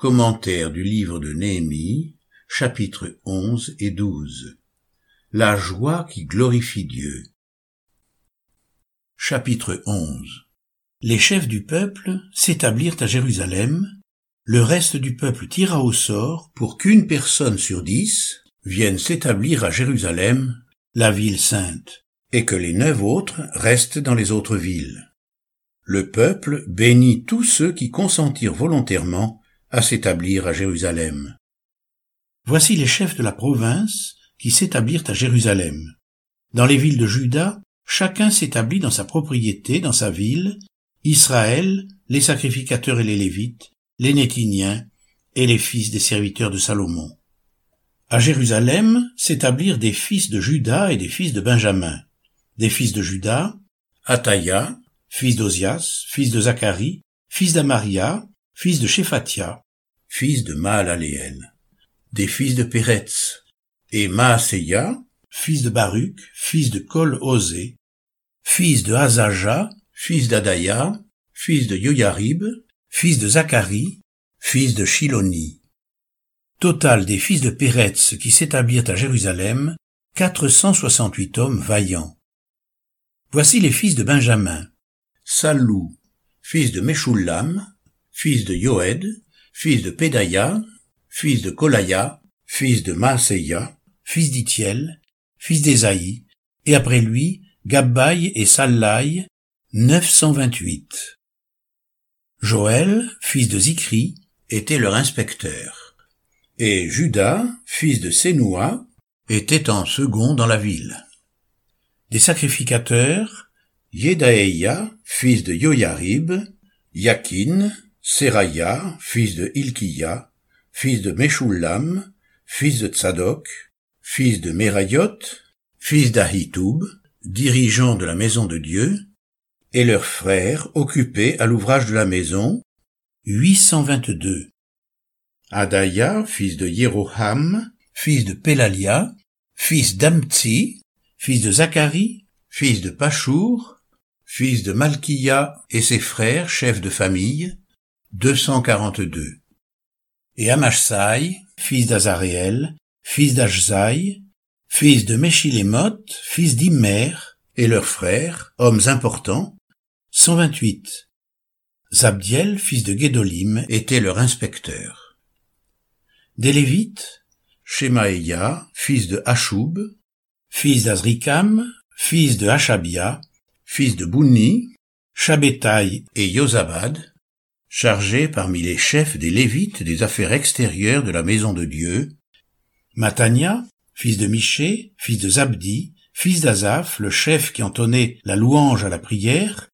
Commentaire du livre de Néhémie, chapitres 11 et 12. La joie qui glorifie Dieu. Chapitre 11. Les chefs du peuple s'établirent à Jérusalem, le reste du peuple tira au sort pour qu'une personne sur dix vienne s'établir à Jérusalem, la ville sainte, et que les neuf autres restent dans les autres villes. Le peuple bénit tous ceux qui consentirent volontairement à s'établir à Jérusalem. Voici les chefs de la province qui s'établirent à Jérusalem. Dans les villes de Juda, chacun s'établit dans sa propriété, dans sa ville, Israël, les sacrificateurs et les Lévites, les Nétiniens et les fils des serviteurs de Salomon. À Jérusalem s'établirent des fils de Juda et des fils de Benjamin. Des fils de Juda, Ataïa, fils d'Ozias, fils de Zacharie, fils d'Amaria, fils de Shephatia, fils de Maalaleel, des fils de Péretz, et Maaseya, fils de Baruch, fils de Kol-Osé, fils de Hazaja, fils d'Adaya, fils de Yoyarib, fils de Zacharie, fils de Shiloni. Total des fils de Péretz qui s'établirent à Jérusalem, 468 hommes vaillants. Voici les fils de Benjamin. Salou, fils de Meshullam, fils de Yoed, fils de Pédaïa, fils de Kolaya, fils de Maaseya, fils d'Itiel, fils d'Ésaïe, et après lui, Gabbaï et Sallaï, 928. Joël, fils de Zikri, était leur inspecteur. Et Judas, fils de Sénoua, était en second dans la ville. Des sacrificateurs, Yedaïa, fils de Yoyarib, Yakin, Seraya, fils de Ilkiya, fils de Meshullam, fils de Tzadok, fils de Merayot, fils d'Ahitoub, dirigeant de la maison de Dieu, et leurs frères occupés à l'ouvrage de la maison, 822. Adaya, fils de Yeroham, fils de Pelalia, fils d'Amtsi, fils de Zacharie, fils de Pachour, fils de Malkia et ses frères, chefs de famille, 242. Et Amashsai, fils d'Azaréel, fils d'Ajzaï, fils de Meshilémoth, fils d'Immer, et leurs frères, hommes importants, 128. Zabdiel, fils de Guédolim, était leur inspecteur. Des Lévites, Shemaïa, fils de Hachoub, fils d'Azrikam, fils de Hashabia, fils de Bouni, Shabétaï et Yozabad, chargé parmi les chefs des Lévites des affaires extérieures de la maison de Dieu, Matania, fils de Miché, fils de Zabdi, fils d'Azaph, le chef qui entonnait la louange à la prière,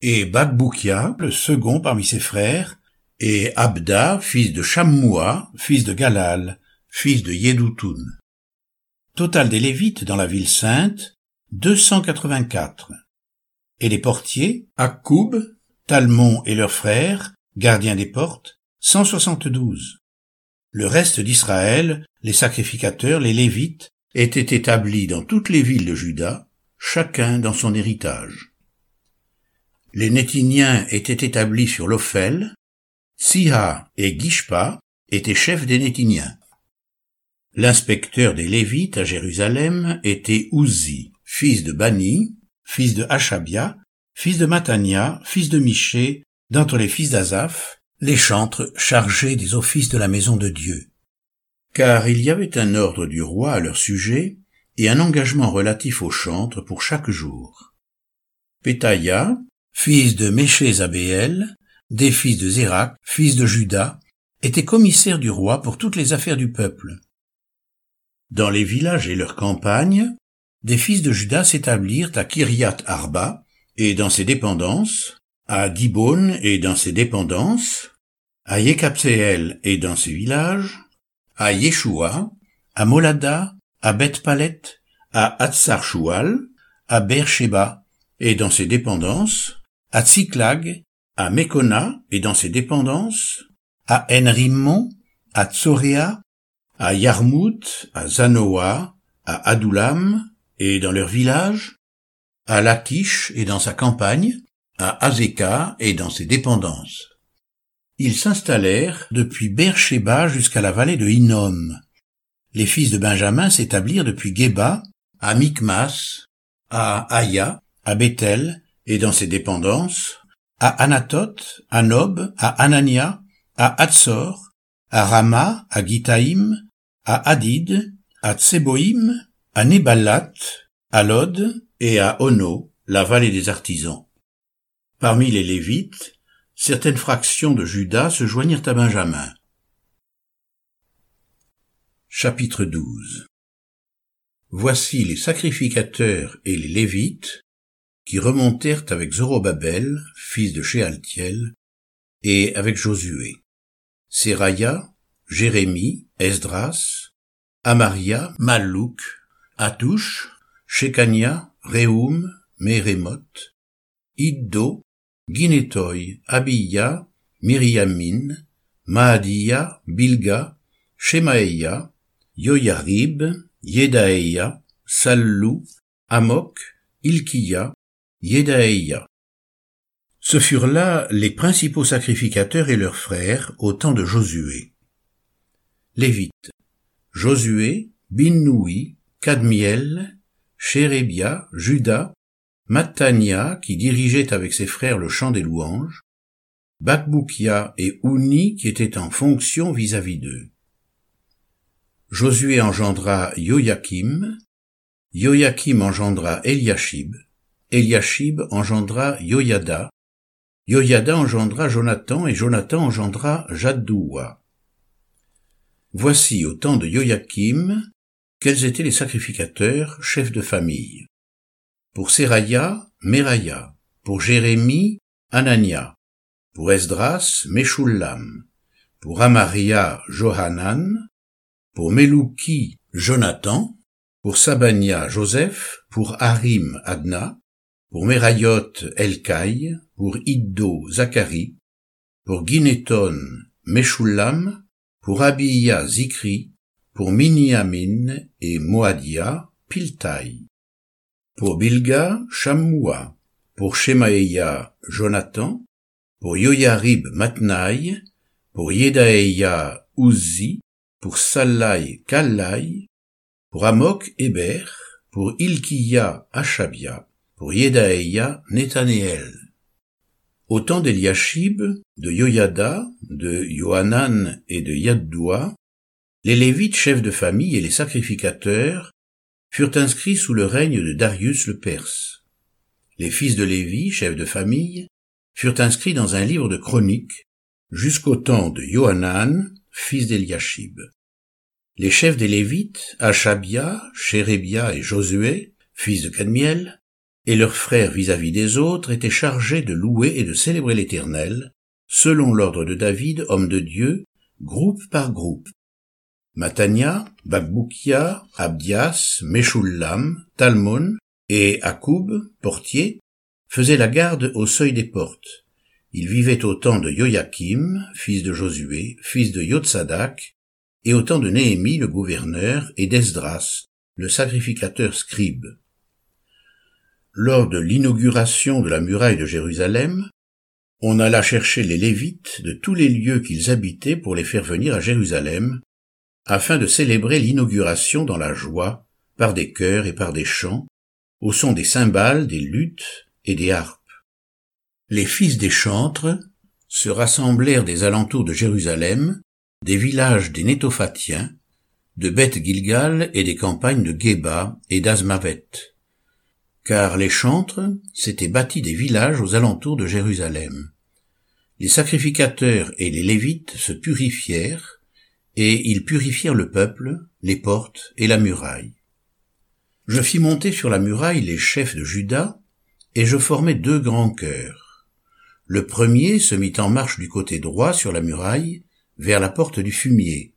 et Bakboukia, le second parmi ses frères, et Abda, fils de Shammoua, fils de Galal, fils de Yedoutoun. Total des Lévites dans la ville sainte, 284. Et les portiers, Akkoub, Talmon et leurs frères, gardiens des portes, 172. Le reste d'Israël, les sacrificateurs, les Lévites, étaient établis dans toutes les villes de Juda, chacun dans son héritage. Les Nétiniens étaient établis sur l'Ophel, Siha et Gishpa étaient chefs des Nétiniens. L'inspecteur des Lévites à Jérusalem était Uzi, fils de Bani, fils de Hashabia, fils de Matania, fils de Miché, d'entre les fils d'Azaph, les chantres chargés des offices de la maison de Dieu. Car il y avait un ordre du roi à leur sujet, et un engagement relatif aux chantres pour chaque jour. Pétaïa, fils de Méché-Zabéel, des fils de Zérak, fils de Judas, était commissaire du roi pour toutes les affaires du peuple. Dans les villages et leurs campagnes, des fils de Judas s'établirent à Kiriat Arba et dans ses dépendances, à Dibon et dans ses dépendances, à Yekapseel et dans ses villages, à Yeshua, à Molada, à Beth-Palet, à Hatzar-Shual, à Beersheba et dans ses dépendances, à Tsiklag, à Mekona et dans ses dépendances, à Enrimmon, à Tsorea, à Yarmout, à Zanoa, à Adulam et dans leurs villages, à Lachish et dans sa campagne, à Azeka et dans ses dépendances. ils s'installèrent depuis Beersheba jusqu'à la vallée de Hinnom. Les fils de Benjamin s'établirent depuis Geba, à Micmas, à Aya, à Bethel, et dans ses dépendances, à Anatoth, à Nob, à Anania, à Hatzor, à Rama, à Gitaïm, à Hadid, à Tseboïm, à Nebalat, à Lod et à Ono, la vallée des artisans. Parmi les Lévites, certaines fractions de Judas se joignirent à Benjamin. Chapitre 12 Voici les sacrificateurs et les Lévites qui remontèrent avec Zorobabel, fils de Shealtiel, et avec Josué. Seraya, Jérémie, Esdras, Amaria, Mallouk, Atouche, Shekania, Reum, Meremoth, Iddo, Ginetoy, Abiya, Miriamin, Maadia, Bilga, Shemaeya, Yoyarib, Yedaeya, Sallou, Amok, Ilkiya, Yedaeya. Ce furent là les principaux sacrificateurs et leurs frères au temps de Josué. Lévites. Josué, Binnoui, Cadmiel, Chérébia, Judas, Matania, qui dirigeait avec ses frères le chant des louanges, Bakboukia et Ouni qui étaient en fonction vis-à-vis d'eux. Josué engendra Joachim, Joachim engendra Eliashib, Eliashib engendra Yoyada, Yoyada engendra Jonathan et Jonathan engendra Jaddoua. Voici au temps de Joachim quels étaient les sacrificateurs, chefs de famille. Pour Seraya, Meraya, pour Jérémie, Anania, pour Esdras, Meshullam, pour Amaria, Johanan, pour Melouki, Jonathan, pour Sabania, Joseph, pour Harim, Adna, pour Merayot, Elkaï, pour Iddo, Zacharie, pour Gineton, Meshullam, pour Abiya, Zikri, pour Miniamin et Moadia, Piltaï, pour Bilga, Shammua, pour Shemaeya, Jonathan, pour Yoyarib, Matnaï, pour Yedaeya, Uzi, pour Salai, Kallai, pour Amok, Héber, pour Ilkiya, Achabia, pour Yedaeya, Nethanéel. Au temps d'Eliashib, de Yoyada, de Yohanan et de Yaddoua, les Lévites chefs de famille et les sacrificateurs furent inscrits sous le règne de Darius le Perse. Les fils de Lévi, chefs de famille, furent inscrits dans un livre de chroniques jusqu'au temps de Yohanan, fils d'Eliashib. Les chefs des Lévites, Achabia, Chérébia et Josué, fils de Cadmiel, et leurs frères vis-à-vis des autres étaient chargés de louer et de célébrer l'Éternel, selon l'ordre de David, homme de Dieu, groupe par groupe. Matania, Bakboukia, Abdias, Meshullam, Talmon et Akoub, portier, faisaient la garde au seuil des portes. Ils vivaient au temps de Joachim, fils de Josué, fils de Yotsadak, et au temps de Néhémie le gouverneur et d'Esdras, le sacrificateur scribe. Lors de l'inauguration de la muraille de Jérusalem, on alla chercher les Lévites de tous les lieux qu'ils habitaient pour les faire venir à Jérusalem, afin de célébrer l'inauguration dans la joie, par des chœurs et par des chants, au son des cymbales, des luttes et des harpes. Les fils des chantres se rassemblèrent des alentours de Jérusalem, des villages des Nétophatiens, de Beth Gilgal et des campagnes de Geba et d'Azmavet car les chantres s'étaient bâtis des villages aux alentours de Jérusalem. Les sacrificateurs et les lévites se purifièrent, et ils purifièrent le peuple, les portes et la muraille. Je fis monter sur la muraille les chefs de Juda, et je formai deux grands chœurs. Le premier se mit en marche du côté droit sur la muraille, vers la porte du fumier.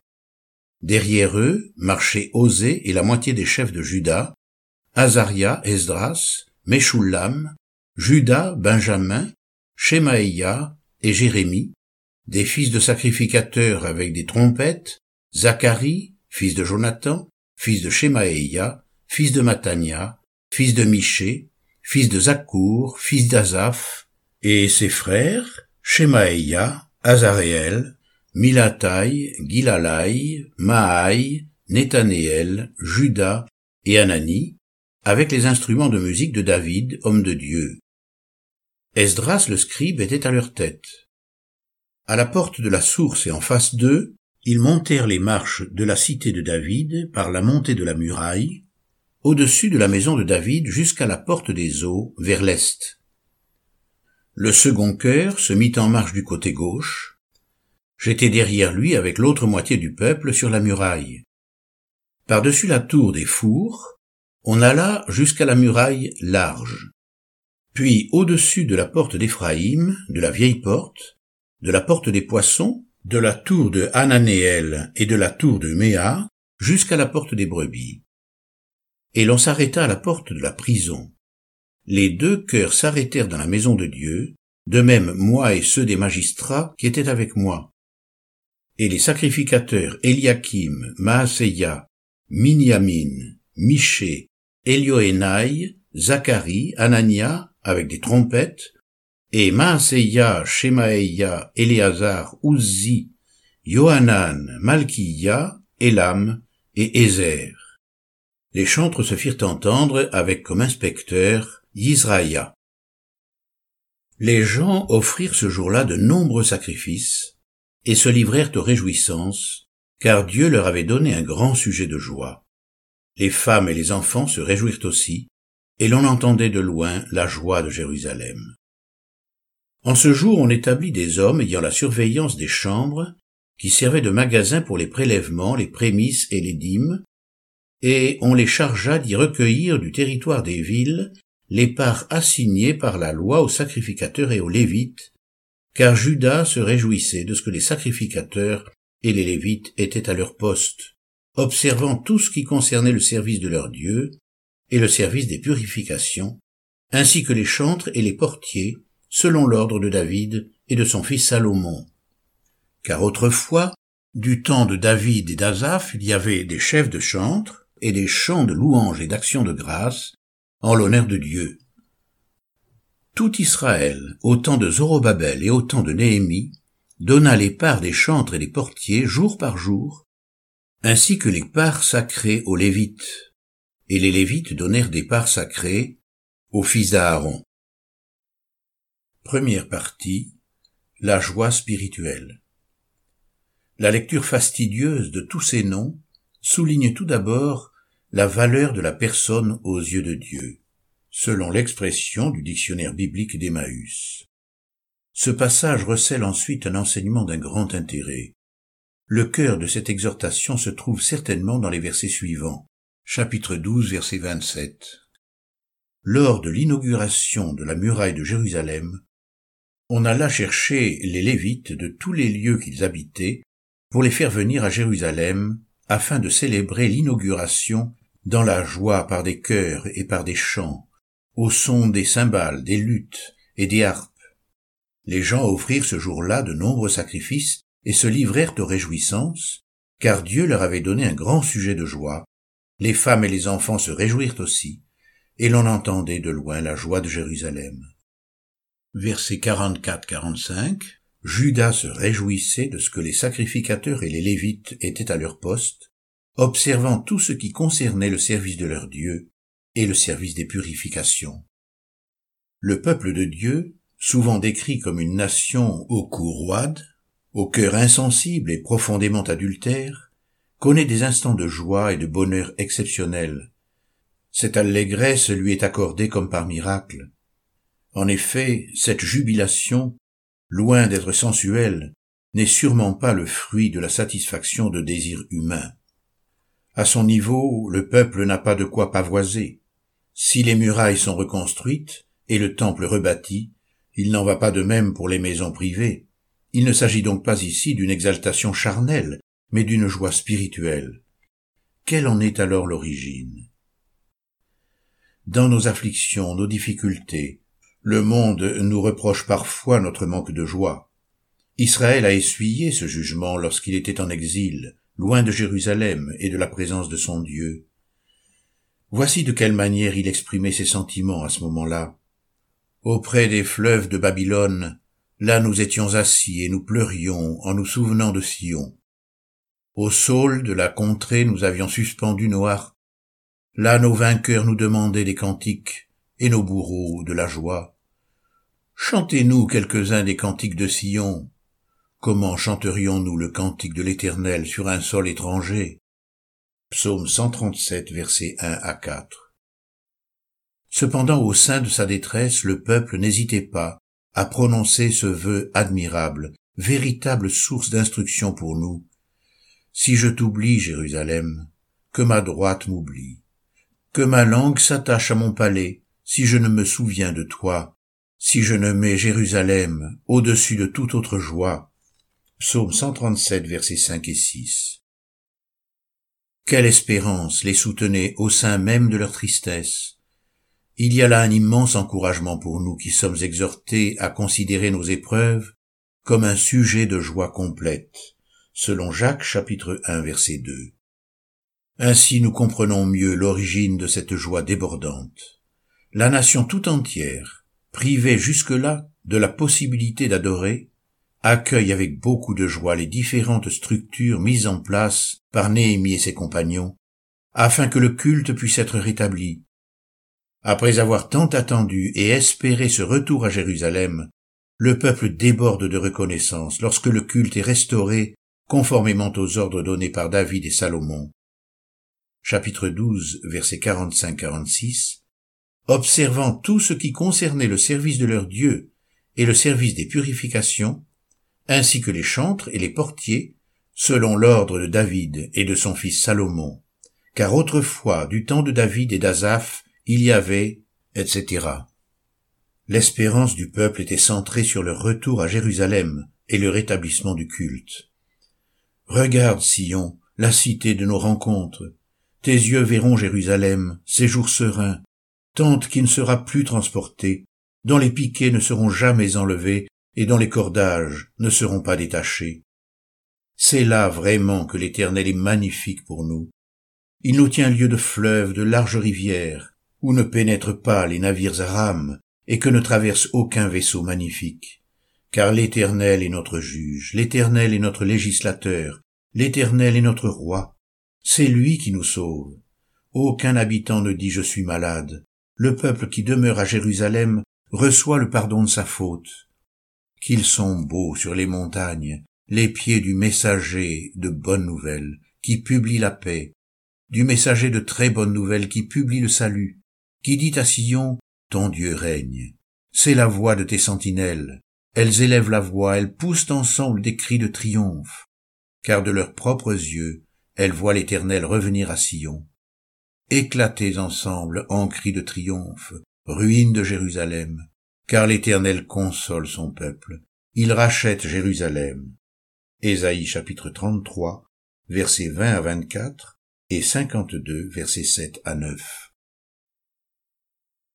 Derrière eux marchaient Osée et la moitié des chefs de Juda, Azaria, Esdras, Meshullam, Judas, Benjamin, Shemaïa et Jérémie, des fils de sacrificateurs avec des trompettes, Zacharie, fils de Jonathan, fils de Shemaïa, fils de Matania, fils de Miché, fils de Zakour, fils d'Azaph, et ses frères, Shemaïa, Azaréel, Milatai, Gilalai, Maai, Nethanéel, Judas et Anani, avec les instruments de musique de David, homme de Dieu. Esdras le scribe était à leur tête. À la porte de la source et en face d'eux, ils montèrent les marches de la cité de David par la montée de la muraille, au-dessus de la maison de David jusqu'à la porte des eaux, vers l'est. Le second cœur se mit en marche du côté gauche. J'étais derrière lui avec l'autre moitié du peuple sur la muraille. Par-dessus la tour des fours, on alla jusqu'à la muraille large. Puis au-dessus de la porte d'Éphraïm, de la vieille porte, de la porte des poissons, de la tour de Hananéel et de la tour de Méa, jusqu'à la porte des brebis et l'on s'arrêta à la porte de la prison. Les deux cœurs s'arrêtèrent dans la maison de Dieu, de même moi et ceux des magistrats qui étaient avec moi. Et les sacrificateurs Eliakim, Maaseya, Minyamin, Miché, Elioénaï, Zacharie, Anania, avec des trompettes, et Maaseya, Shemaeya, Éléazar, Uzzi, Yohanan, Malkiya, Elam et Ézer les chantres se firent entendre avec comme inspecteur Yisraïa. Les gens offrirent ce jour-là de nombreux sacrifices et se livrèrent aux réjouissances, car Dieu leur avait donné un grand sujet de joie. Les femmes et les enfants se réjouirent aussi, et l'on entendait de loin la joie de Jérusalem. En ce jour on établit des hommes ayant la surveillance des chambres, qui servaient de magasins pour les prélèvements, les prémices et les dîmes, et on les chargea d'y recueillir du territoire des villes les parts assignées par la loi aux sacrificateurs et aux Lévites, car Judas se réjouissait de ce que les sacrificateurs et les Lévites étaient à leur poste, observant tout ce qui concernait le service de leur Dieu et le service des purifications, ainsi que les chantres et les portiers, selon l'ordre de David et de son fils Salomon. Car autrefois, du temps de David et d'Azaph, il y avait des chefs de chantres, et des chants de louange et d'action de grâce en l'honneur de Dieu. Tout Israël, au temps de Zorobabel et au temps de Néhémie, donna les parts des chantres et des portiers jour par jour, ainsi que les parts sacrées aux Lévites, et les Lévites donnèrent des parts sacrées aux fils d'Aaron. Première partie, la joie spirituelle. La lecture fastidieuse de tous ces noms souligne tout d'abord la valeur de la personne aux yeux de Dieu, selon l'expression du dictionnaire biblique d'Emmaüs. Ce passage recèle ensuite un enseignement d'un grand intérêt. Le cœur de cette exhortation se trouve certainement dans les versets suivants, chapitre 12, verset 27. Lors de l'inauguration de la muraille de Jérusalem, on alla chercher les Lévites de tous les lieux qu'ils habitaient pour les faire venir à Jérusalem afin de célébrer l'inauguration dans la joie par des chœurs et par des chants, au son des cymbales, des luttes et des harpes. Les gens offrirent ce jour-là de nombreux sacrifices et se livrèrent aux réjouissances, car Dieu leur avait donné un grand sujet de joie. Les femmes et les enfants se réjouirent aussi, et l'on entendait de loin la joie de Jérusalem. Versets 44-45 Judas se réjouissait de ce que les sacrificateurs et les Lévites étaient à leur poste, observant tout ce qui concernait le service de leur Dieu et le service des purifications. Le peuple de Dieu, souvent décrit comme une nation au cou roide, au cœur insensible et profondément adultère, connaît des instants de joie et de bonheur exceptionnels. Cette allégresse lui est accordée comme par miracle. En effet, cette jubilation, loin d'être sensuelle, n'est sûrement pas le fruit de la satisfaction de désirs humains. À son niveau, le peuple n'a pas de quoi pavoiser. Si les murailles sont reconstruites et le temple rebâti, il n'en va pas de même pour les maisons privées. Il ne s'agit donc pas ici d'une exaltation charnelle, mais d'une joie spirituelle. Quelle en est alors l'origine? Dans nos afflictions, nos difficultés, le monde nous reproche parfois notre manque de joie. Israël a essuyé ce jugement lorsqu'il était en exil, loin de Jérusalem et de la présence de son Dieu. Voici de quelle manière il exprimait ses sentiments à ce moment-là. Auprès des fleuves de Babylone, Là nous étions assis et nous pleurions en nous souvenant de Sion. Au saule de la contrée nous avions suspendu nos harpes. Là nos vainqueurs nous demandaient des cantiques et nos bourreaux de la joie. Chantez-nous quelques-uns des cantiques de Sion. Comment chanterions-nous le cantique de l'Éternel sur un sol étranger? Psaume 137, versets 1 à 4. Cependant, au sein de sa détresse, le peuple n'hésitait pas à prononcer ce vœu admirable, véritable source d'instruction pour nous. Si je t'oublie, Jérusalem, que ma droite m'oublie, que ma langue s'attache à mon palais, si je ne me souviens de toi, si je ne mets Jérusalem au-dessus de toute autre joie. Psaume 137, versets 5 et 6. Quelle espérance les soutenait au sein même de leur tristesse. Il y a là un immense encouragement pour nous qui sommes exhortés à considérer nos épreuves comme un sujet de joie complète, selon Jacques chapitre 1 verset 2. Ainsi nous comprenons mieux l'origine de cette joie débordante. La nation tout entière, privée jusque-là de la possibilité d'adorer, accueille avec beaucoup de joie les différentes structures mises en place par Néhémie et ses compagnons, afin que le culte puisse être rétabli. Après avoir tant attendu et espéré ce retour à Jérusalem, le peuple déborde de reconnaissance lorsque le culte est restauré conformément aux ordres donnés par David et Salomon. Chapitre 12, versets 45-46 observant tout ce qui concernait le service de leur Dieu et le service des purifications, ainsi que les chantres et les portiers, selon l'ordre de David et de son fils Salomon, car autrefois, du temps de David et d'Azaph, il y avait, etc. L'espérance du peuple était centrée sur le retour à Jérusalem et le rétablissement du culte. Regarde, Sion, la cité de nos rencontres. Tes yeux verront Jérusalem, séjour serein, tente qui ne sera plus transportée, dont les piquets ne seront jamais enlevés et dont les cordages ne seront pas détachés. C'est là vraiment que l'Éternel est magnifique pour nous. Il nous tient lieu de fleuves, de larges rivières, où ne pénètrent pas les navires à rames, et que ne traverse aucun vaisseau magnifique. Car l'Éternel est notre juge, l'Éternel est notre législateur, l'Éternel est notre roi. C'est lui qui nous sauve. Aucun habitant ne dit je suis malade, le peuple qui demeure à Jérusalem reçoit le pardon de sa faute. Qu'ils sont beaux sur les montagnes, les pieds du messager de bonnes nouvelles, qui publie la paix, du messager de très bonnes nouvelles qui publie le salut, qui dit à Sion, ton Dieu règne. C'est la voix de tes sentinelles. Elles élèvent la voix, elles poussent ensemble des cris de triomphe, car de leurs propres yeux, elles voient l'Éternel revenir à Sion éclatez ensemble en cris de triomphe, ruines de Jérusalem, car l'Éternel console son peuple, il rachète Jérusalem. Ésaïe chapitre 33, versets 20 à 24 et 52, versets 7 à 9.